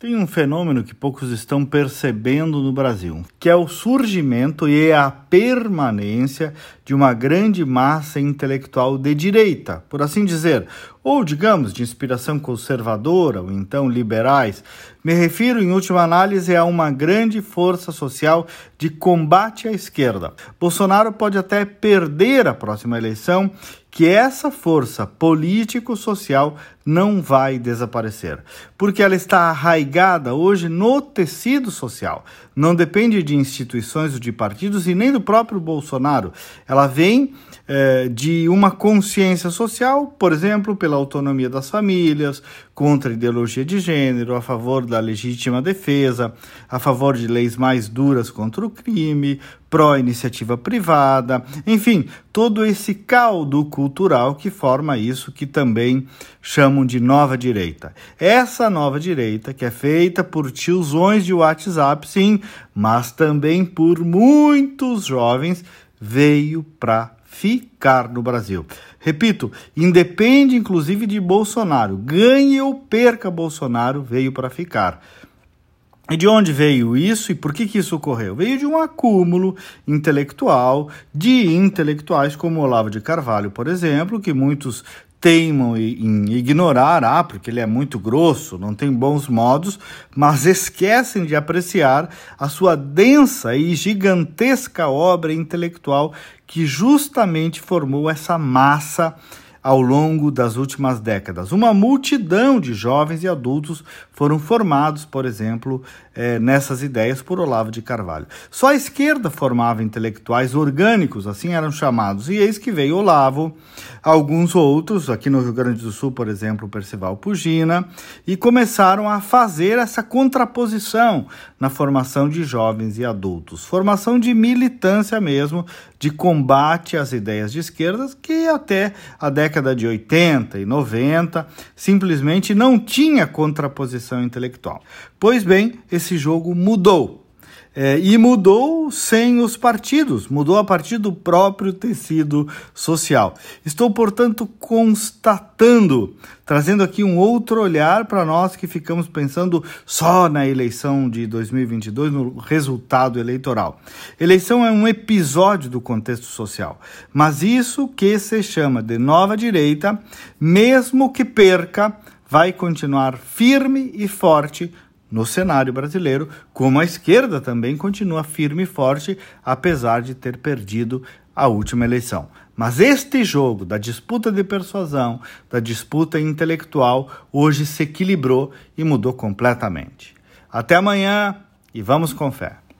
Tem um fenômeno que poucos estão percebendo no Brasil, que é o surgimento e a permanência de uma grande massa intelectual de direita, por assim dizer, ou digamos de inspiração conservadora ou então liberais. Me refiro, em última análise, a uma grande força social de combate à esquerda. Bolsonaro pode até perder a próxima eleição que essa força político-social não vai desaparecer, porque ela está arraigada hoje no tecido social. Não depende de instituições ou de partidos e nem do próprio Bolsonaro. Ela vem é, de uma consciência social, por exemplo, pela autonomia das famílias, contra a ideologia de gênero, a favor da legítima defesa, a favor de leis mais duras contra o crime, pró-iniciativa privada, enfim, todo esse caldo cultural que forma isso que também chamam de nova direita. Essa nova direita, que é feita por tiozões de WhatsApp, sim, mas também por muitos jovens, veio para ficar no Brasil. Repito, independe inclusive de Bolsonaro, ganhe ou perca Bolsonaro, veio para ficar. E de onde veio isso e por que, que isso ocorreu? Veio de um acúmulo intelectual de intelectuais como Olavo de Carvalho, por exemplo, que muitos teimam em ignorar, ah, porque ele é muito grosso, não tem bons modos, mas esquecem de apreciar a sua densa e gigantesca obra intelectual que justamente formou essa massa ao longo das últimas décadas. Uma multidão de jovens e adultos foram formados, por exemplo, é, nessas ideias por Olavo de Carvalho. Só a esquerda formava intelectuais orgânicos, assim eram chamados, e eis que veio Olavo, alguns outros, aqui no Rio Grande do Sul, por exemplo, Percival Pugina, e começaram a fazer essa contraposição na formação de jovens e adultos. Formação de militância mesmo, de combate às ideias de esquerdas, que até a década de 80 e 90 simplesmente não tinha contraposição intelectual. Pois bem, esse jogo mudou. É, e mudou sem os partidos, mudou a partir do próprio tecido social. Estou, portanto, constatando, trazendo aqui um outro olhar para nós que ficamos pensando só na eleição de 2022, no resultado eleitoral. Eleição é um episódio do contexto social, mas isso que se chama de nova direita, mesmo que perca, vai continuar firme e forte no cenário brasileiro, como a esquerda também continua firme e forte, apesar de ter perdido a última eleição. Mas este jogo da disputa de persuasão, da disputa intelectual, hoje se equilibrou e mudou completamente. Até amanhã e vamos com fé.